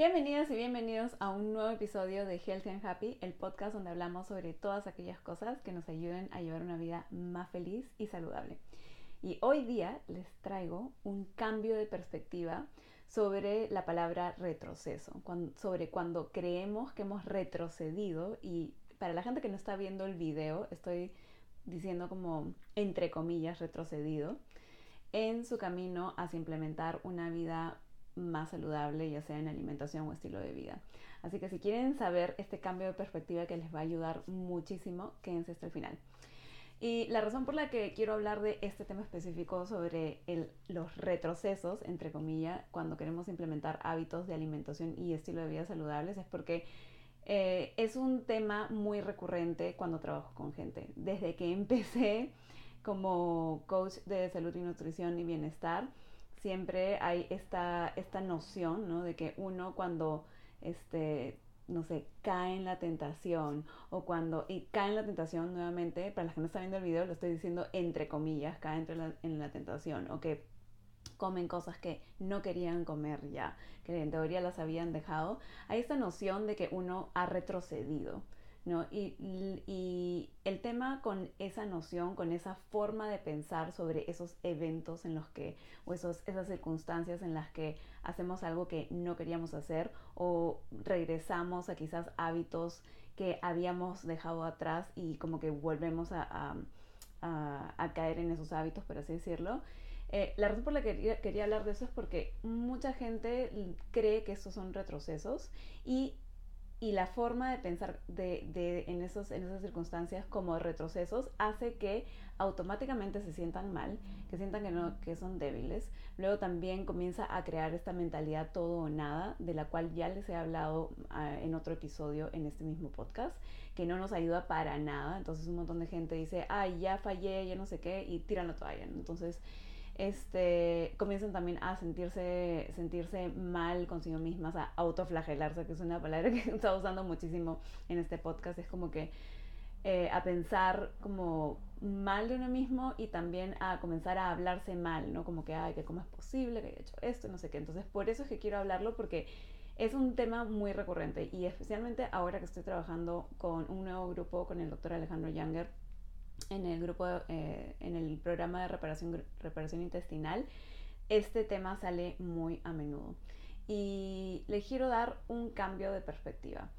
Bienvenidas y bienvenidos a un nuevo episodio de Healthy and Happy, el podcast donde hablamos sobre todas aquellas cosas que nos ayuden a llevar una vida más feliz y saludable. Y hoy día les traigo un cambio de perspectiva sobre la palabra retroceso, sobre cuando creemos que hemos retrocedido y para la gente que no está viendo el video, estoy diciendo como entre comillas retrocedido en su camino hacia implementar una vida más saludable, ya sea en alimentación o estilo de vida. Así que si quieren saber este cambio de perspectiva que les va a ayudar muchísimo, quédense hasta el final. Y la razón por la que quiero hablar de este tema específico sobre los retrocesos, entre comillas, cuando queremos implementar hábitos de alimentación y estilo de vida saludables, es porque eh, es un tema muy recurrente cuando trabajo con gente. Desde que empecé como coach de salud y nutrición y bienestar, siempre hay esta, esta noción, ¿no? De que uno cuando, este, no sé, cae en la tentación o cuando, y cae en la tentación nuevamente, para las que no están viendo el video, lo estoy diciendo entre comillas, cae entre en la tentación o que comen cosas que no querían comer ya, que en teoría las habían dejado, hay esta noción de que uno ha retrocedido. ¿No? Y, y, el tema con esa noción, con esa forma de pensar sobre esos eventos en los que, o esos, esas circunstancias en las que hacemos algo que no queríamos hacer o regresamos a quizás hábitos que habíamos dejado atrás y como que volvemos a, a, caer en esos hábitos, por así decirlo. Eh, la razón por la que quería, quería hablar de eso es porque mucha gente cree que estos son retrocesos y y la forma de pensar de, de, en, esos, en esas circunstancias como retrocesos hace que automáticamente se sientan mal, que sientan que, no, que son débiles. Luego también comienza a crear esta mentalidad todo o nada, de la cual ya les he hablado ah, en otro episodio en este mismo podcast, que no nos ayuda para nada. Entonces un montón de gente dice, ay, ya fallé, ya no sé qué, y tiran la toalla. Entonces este, comienzan también a sentirse, sentirse mal consigo mismas, a autoflagelarse, que es una palabra que está usando muchísimo en este podcast. Es como que eh, a pensar como mal de uno mismo y también a comenzar a hablarse mal, ¿no? Como que, ay, que cómo es posible que haya hecho esto, no sé qué. Entonces, por eso es que quiero hablarlo porque es un tema muy recurrente y especialmente ahora que estoy trabajando con un nuevo grupo con el doctor Alejandro Younger en el grupo, eh, en el programa de reparación, reparación intestinal, este tema sale muy a menudo. Y le quiero dar un cambio de perspectiva.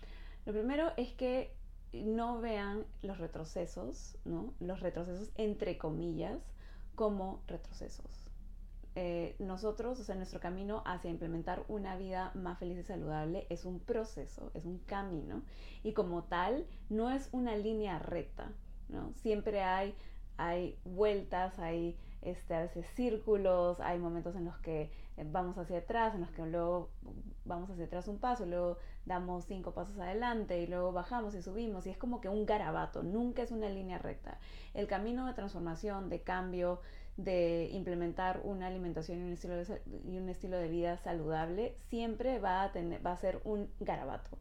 Lo primero es que no vean los retrocesos, ¿no? Los retrocesos entre comillas como retrocesos. Eh, nosotros, o sea, nuestro camino hacia implementar una vida más feliz y saludable es un proceso, es un camino y como tal no es una línea recta. Siempre hay, hay vueltas, hay este, a veces círculos, hay momentos en los que eh, vamos hacia atrás, en los que luego vamos hacia atrás un paso, luego damos cinco pasos adelante y luego bajamos y subimos y es como que un garabato, nunca es una línea recta. El camino de transformación, de cambio, de implementar una alimentación y un estilo de, y un estilo de vida saludable siempre va a, tener, va a ser un garabato.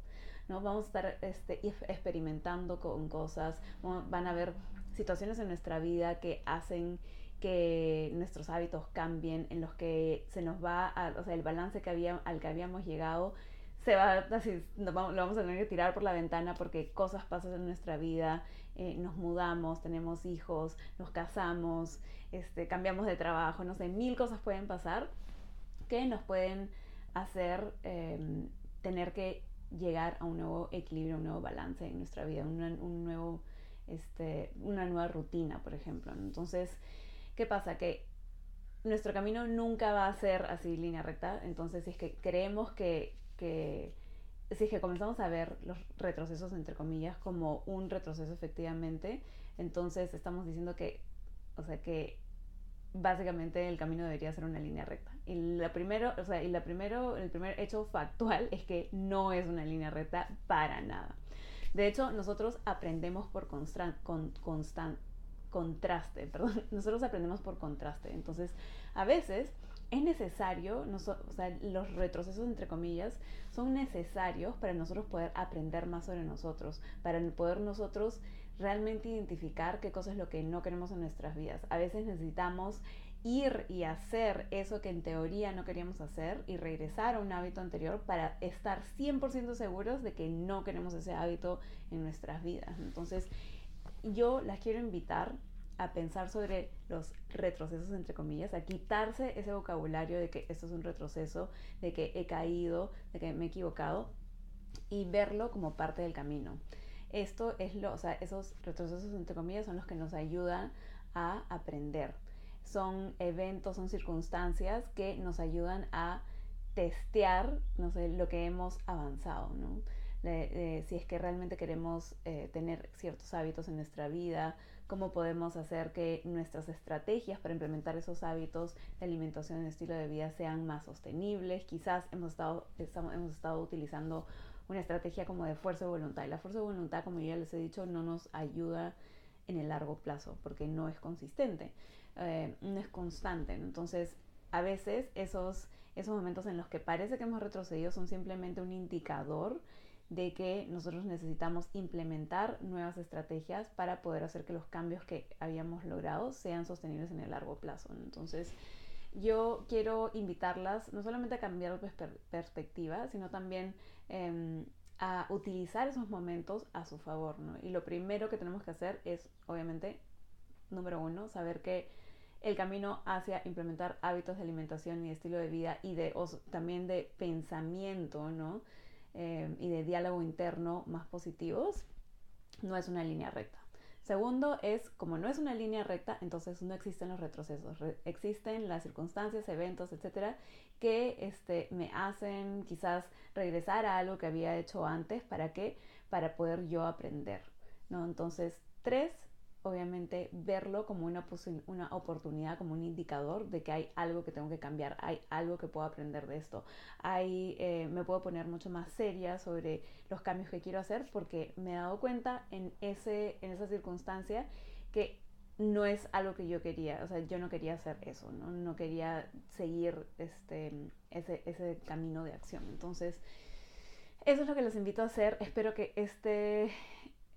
¿No? Vamos a estar este, experimentando con cosas, van a haber situaciones en nuestra vida que hacen que nuestros hábitos cambien, en los que se nos va, o sea, el balance que había, al que habíamos llegado se va, así, lo vamos a tener que tirar por la ventana porque cosas pasan en nuestra vida, eh, nos mudamos, tenemos hijos, nos casamos, este, cambiamos de trabajo, no sé, mil cosas pueden pasar que nos pueden hacer em, tener que llegar a un nuevo equilibrio, un nuevo balance en nuestra vida, un nuevo, este, una nueva rutina, por ejemplo. Entonces, ¿qué pasa? Que nuestro camino nunca va a ser así línea recta, entonces si es que creemos que, que si es que comenzamos a ver los retrocesos, entre comillas, como un retroceso efectivamente, entonces estamos diciendo que, o sea, que básicamente el camino debería ser una línea recta. Y la primero, o sea, y la primero, el primer hecho factual es que no es una línea recta para nada. De hecho, nosotros aprendemos por constant, con, constant, contraste, perdón, nosotros aprendemos por contraste. Entonces, a veces es necesario, los retrocesos entre comillas son necesarios para nosotros poder aprender más sobre nosotros, para poder nosotros realmente identificar qué cosa es lo que no queremos en nuestras vidas. A veces necesitamos ir y hacer eso que en teoría no queríamos hacer y regresar a un hábito anterior para estar 100% seguros de que no queremos ese hábito en nuestras vidas. Entonces, yo las quiero invitar a pensar sobre los retrocesos, entre comillas, a quitarse ese vocabulario de que esto es un retroceso, de que he caído, de que me he equivocado y verlo como parte del camino. Esto es lo, o sea, esos retrocesos, entre comillas, son los que nos ayudan a aprender. Son eventos, son circunstancias que nos ayudan a testear, no sé, lo que hemos avanzado, ¿no? si es que realmente queremos eh, tener ciertos hábitos en nuestra vida, cómo podemos hacer que nuestras estrategias para implementar esos hábitos de alimentación y estilo de vida sean más sostenibles. Quizás hemos estado, hemos estado utilizando una estrategia como de fuerza de voluntad. Y la fuerza de voluntad, como ya les he dicho, no nos ayuda en el largo plazo porque no es consistente, eh, no es constante. Entonces, a veces esos, esos momentos en los que parece que hemos retrocedido son simplemente un indicador de que nosotros necesitamos implementar nuevas estrategias para poder hacer que los cambios que habíamos logrado sean sostenibles en el largo plazo. Entonces, yo quiero invitarlas no solamente a cambiar perspectiva, sino también em, a utilizar esos momentos a su favor. Y lo primero que tenemos que hacer es, obviamente, número uno, saber que el camino hacia implementar hábitos de alimentación y estilo de vida y de también de pensamiento, ¿no? Em, y de diálogo interno más positivos, no es una línea recta. Segundo es, como no es una línea recta, entonces no existen los retrocesos. existen las circunstancias, eventos, etcétera, que este, me hacen quizás regresar a algo que había hecho antes. ¿Para qué? Para poder yo aprender. ¿no? Entonces, tres, obviamente verlo como una, una oportunidad, como un indicador de que hay algo que tengo que cambiar, hay algo que puedo aprender de esto, hay, eh, me puedo poner mucho más seria sobre los cambios que quiero hacer porque me he dado cuenta en, ese, en esa circunstancia que no es algo que yo quería, o sea, yo no quería hacer eso, no, no quería seguir este, ese, ese camino de acción. Entonces, eso es lo que les invito a hacer. Espero que este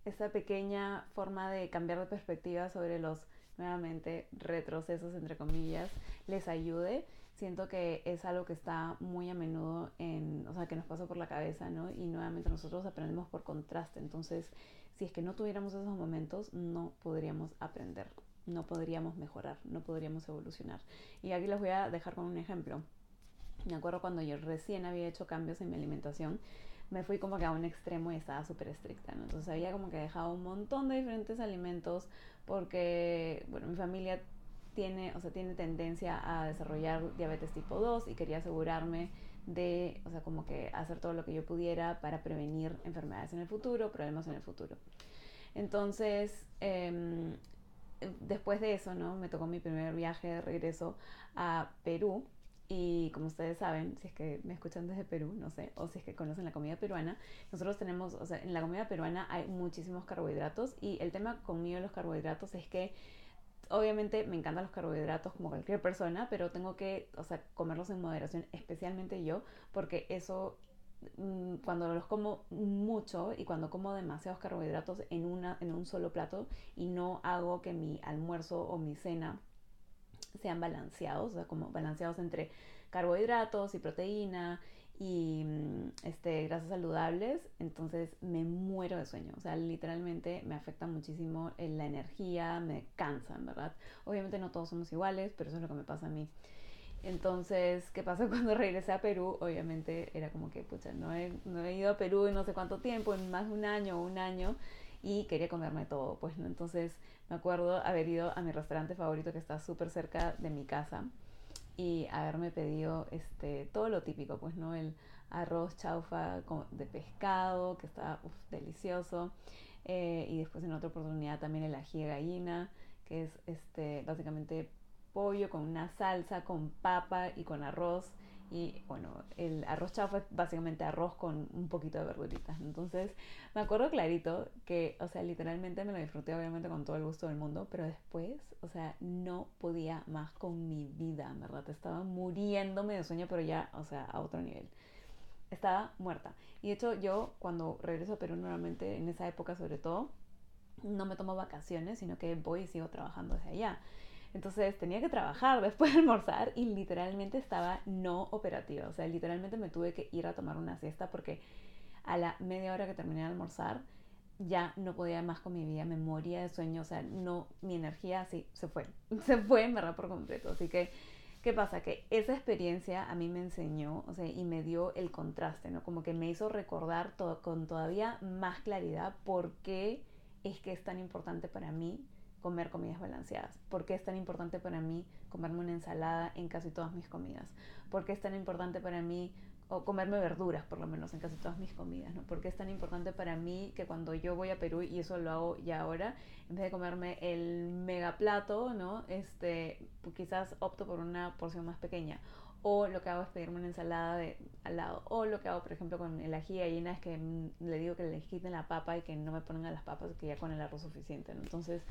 esa pequeña forma de cambiar de perspectiva sobre los nuevamente retrocesos entre comillas les ayude. Siento que es algo que está muy a menudo en o sea que nos pasa por la cabeza no y nuevamente nosotros aprendemos por contraste. Entonces si es que no tuviéramos esos momentos no podríamos aprender no podríamos mejorar no podríamos evolucionar. Y aquí les voy a dejar con un ejemplo. Me acuerdo cuando yo recién había hecho cambios en mi alimentación me fui como que a un extremo y estaba súper estricta, ¿no? Entonces había como que dejado un montón de diferentes alimentos porque, bueno, mi familia tiene, o sea, tiene tendencia a desarrollar diabetes tipo 2 y quería asegurarme de, o sea, como que hacer todo lo que yo pudiera para prevenir enfermedades en el futuro, problemas en el futuro. Entonces, em, después de eso, ¿no? Me tocó mi primer viaje de regreso a Perú y como ustedes saben, si es que me escuchan desde Perú, no sé, o si es que conocen la comida peruana, nosotros tenemos, o sea, en la comida peruana hay muchísimos carbohidratos y el tema conmigo los carbohidratos es que obviamente me encantan los carbohidratos como cualquier persona, pero tengo que, o sea, comerlos en moderación, especialmente yo, porque eso mm, cuando los como mucho y cuando como demasiados carbohidratos en, una, en un solo plato y no hago que mi almuerzo o mi cena sean balanceados, o sea, como balanceados entre carbohidratos y proteína y mm, este, grasas saludables, entonces me muero de sueño, o sea, literalmente me afecta muchísimo la energía, me cansan, ¿verdad? Obviamente no todos somos iguales, pero eso es lo que me pasa a mí. Entonces, ¿qué pasó cuando regresé a Perú? Obviamente era como que, pucha, no he, no he ido a Perú en no sé cuánto tiempo, en más de un año o un año, y quería comerme todo, pues, ¿no? Entonces, me acuerdo haber ido a mi restaurante favorito que está súper cerca de mi casa y haberme pedido este, todo lo típico, pues, ¿no? El arroz chaufa de pescado, que está delicioso. Eh, y después en otra oportunidad también el ají de gallina, que es este, básicamente pollo con una salsa, con papa y con arroz. Y bueno, el arroz chaufa es básicamente arroz con un poquito de verduritas. Entonces, me acuerdo clarito que, o sea, literalmente me lo disfruté obviamente con todo el gusto del mundo, pero después, o sea, no podía más con mi vida, ¿verdad? Estaba muriéndome de sueño, pero ya, o sea, a otro nivel. Estaba muerta. Y de hecho, yo cuando regreso a Perú, normalmente en esa época sobre todo, no me tomo vacaciones, sino que voy y sigo trabajando desde allá. Entonces tenía que trabajar después de almorzar y literalmente estaba no operativa. O sea, literalmente me tuve que ir a tomar una siesta porque a la media hora que terminé de almorzar ya no podía más con mi vida, me moría de sueño, o sea, no, mi energía así se fue, se fue en verdad por completo. Así que, ¿qué pasa? Que esa experiencia a mí me enseñó, o sea, y me dio el contraste, ¿no? Como que me hizo recordar todo, con todavía más claridad por qué es que es tan importante para mí comer comidas balanceadas, por qué es tan importante para mí comerme una ensalada en casi todas mis comidas, por qué es tan importante para mí o comerme verduras por lo menos en casi todas mis comidas, ¿no? Porque es tan importante para mí que cuando yo voy a Perú, y eso lo hago ya ahora, en vez de comerme el mega plato, ¿no? Este, quizás opto por una porción más pequeña. O lo que hago es pedirme una ensalada de, al lado. O lo que hago, por ejemplo, con el ají gallina es que le digo que le quiten la papa y que no me pongan a las papas, que ya con el arroz suficiente, ¿no? Entonces,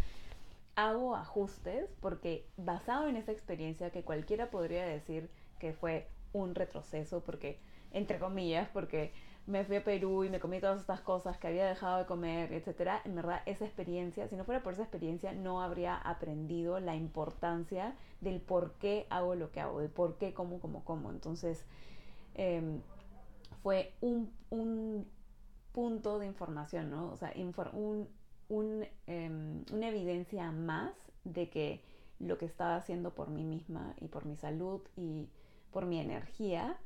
hago ajustes porque basado en esa experiencia que cualquiera podría decir que fue un retroceso, porque entre comillas, porque me fui a Perú y me comí todas estas cosas que había dejado de comer, etcétera. En verdad, esa experiencia, si no fuera por esa experiencia, no habría aprendido la importancia del por qué hago lo que hago, del por qué como, como, como. Entonces, em, fue un, un, punto de información, ¿no? O sea, un, em, una evidencia más de que lo que estaba haciendo por mí misma y por mi salud y por mi energía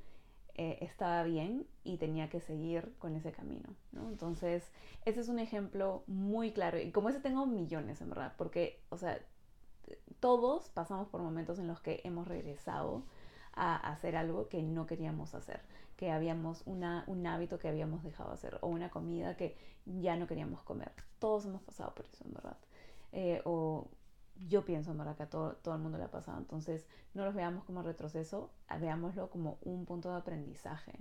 eh, estaba bien y tenía que seguir con ese camino, ¿no? Entonces, ese es un ejemplo muy claro. Y como ese tengo millones, en verdad, porque, o sea, todos pasamos por momentos en los que hemos regresado a hacer algo que no queríamos hacer, que habíamos una, un hábito que habíamos dejado de hacer o una comida que ya no queríamos comer. Todos hemos pasado por eso, en verdad. Eh, o yo pienso, en verdad, que a todo, todo el mundo le ha pasado. Entonces, no los veamos como retroceso, veámoslo como un punto de aprendizaje.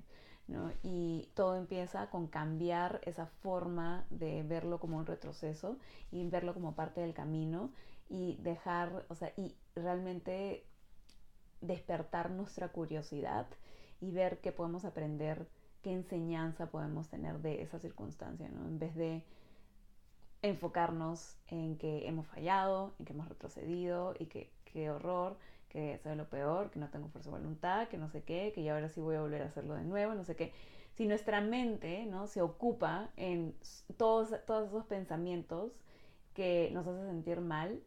¿no? Y todo empieza con cambiar esa forma de verlo como un retroceso y verlo como parte del camino y dejar, o sea, y realmente despertar nuestra curiosidad y ver qué podemos aprender, qué enseñanza podemos tener de esa circunstancia, ¿no? En vez de enfocarnos en que hemos fallado, en que hemos retrocedido y que qué horror, que es lo peor, que no tengo fuerza de voluntad, que no sé qué, que ya ahora sí voy a volver a hacerlo de nuevo, no sé qué. Si nuestra mente ¿no? se ocupa en todos, todos esos pensamientos que nos hacen sentir mal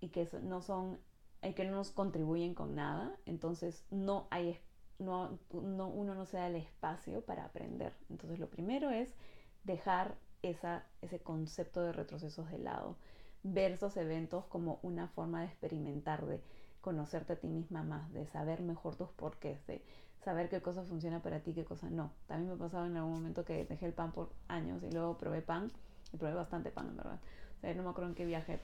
y que no son y que no nos contribuyen con nada, entonces no hay no, no, uno no se da el espacio para aprender. Entonces lo primero es dejar esa, ese concepto de retrocesos de lado, ver esos eventos como una forma de experimentar, de conocerte a ti misma más, de saber mejor tus porqués, de saber qué cosa funciona para ti, qué cosa no. También me ha pasado en algún momento que dejé el pan por años y luego probé pan, y probé bastante pan en verdad. O sea, no me acuerdo en qué viaje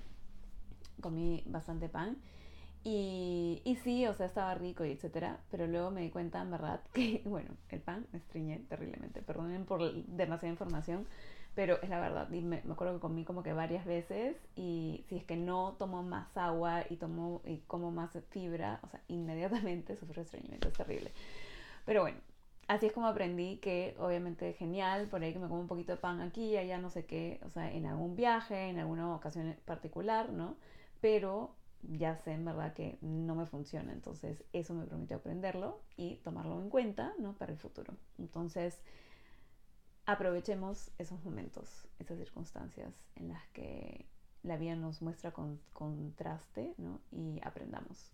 comí bastante pan. Y, y, sí, o sea, estaba rico y etcétera, pero luego me di cuenta, en verdad, que, bueno, el pan me estriñé terriblemente. Perdonen por demasiada información, pero es la verdad. Y me, acuerdo que comí como que varias veces y si es que no tomo más agua y tomo como más fibra, o sea, inmediatamente sufro estreñimiento, es terrible. Pero bueno, así es como aprendí que obviamente es genial, por ahí que me como un poquito de pan aquí y allá, no sé qué, o sea, en algún viaje, en alguna ocasión particular, ¿no? Pero ya sé en verdad que no me funciona, entonces eso me permitió aprenderlo y tomarlo en cuenta, ¿no? Para el futuro. Entonces, aprovechemos esos momentos, esas circunstancias en las que la vida nos muestra con, contraste ¿no? y aprendamos.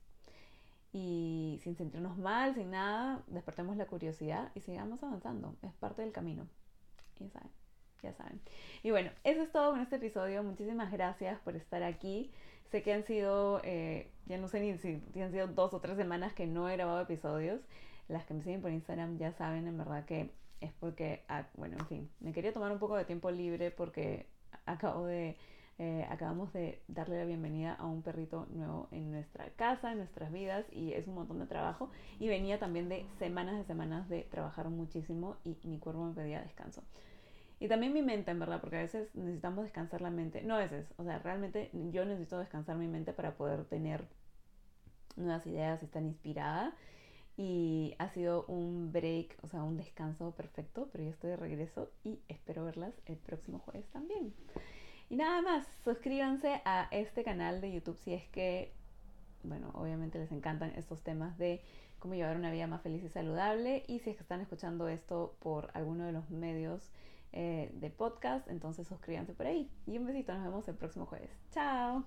Y sin sentirnos mal, sin nada, despertemos la curiosidad y sigamos avanzando. Es parte del camino. Ya saben, ya saben. Y bueno, eso es todo en este episodio. Muchísimas gracias por estar aquí. Sé que han sido, eh, ya no sé ni si han sido dos o tres semanas que no he grabado episodios. Las que me siguen por Instagram ya saben en verdad que es porque, ah, bueno, en fin, me quería tomar un poco de tiempo libre porque acabo de, eh, acabamos de darle la bienvenida a un perrito nuevo en nuestra casa, en nuestras vidas y es un montón de trabajo y venía también de semanas de semanas de trabajar muchísimo y mi cuerpo me pedía descanso. Y también mi mente, en verdad, porque a veces necesitamos descansar la mente. No a veces, o sea, realmente yo necesito descansar mi mente para poder tener nuevas ideas y estar inspirada y ha sido un break, o sea, un descanso perfecto, pero ya estoy de regreso y espero verlas el próximo jueves también. Y nada más, suscríbanse a este canal de YouTube si es que bueno, obviamente les encantan estos temas de cómo llevar una vida más feliz y saludable. Y si es que están escuchando esto por alguno de los medios eh, de podcast, entonces suscríbanse por ahí. Y un besito, nos vemos el próximo jueves. Chao.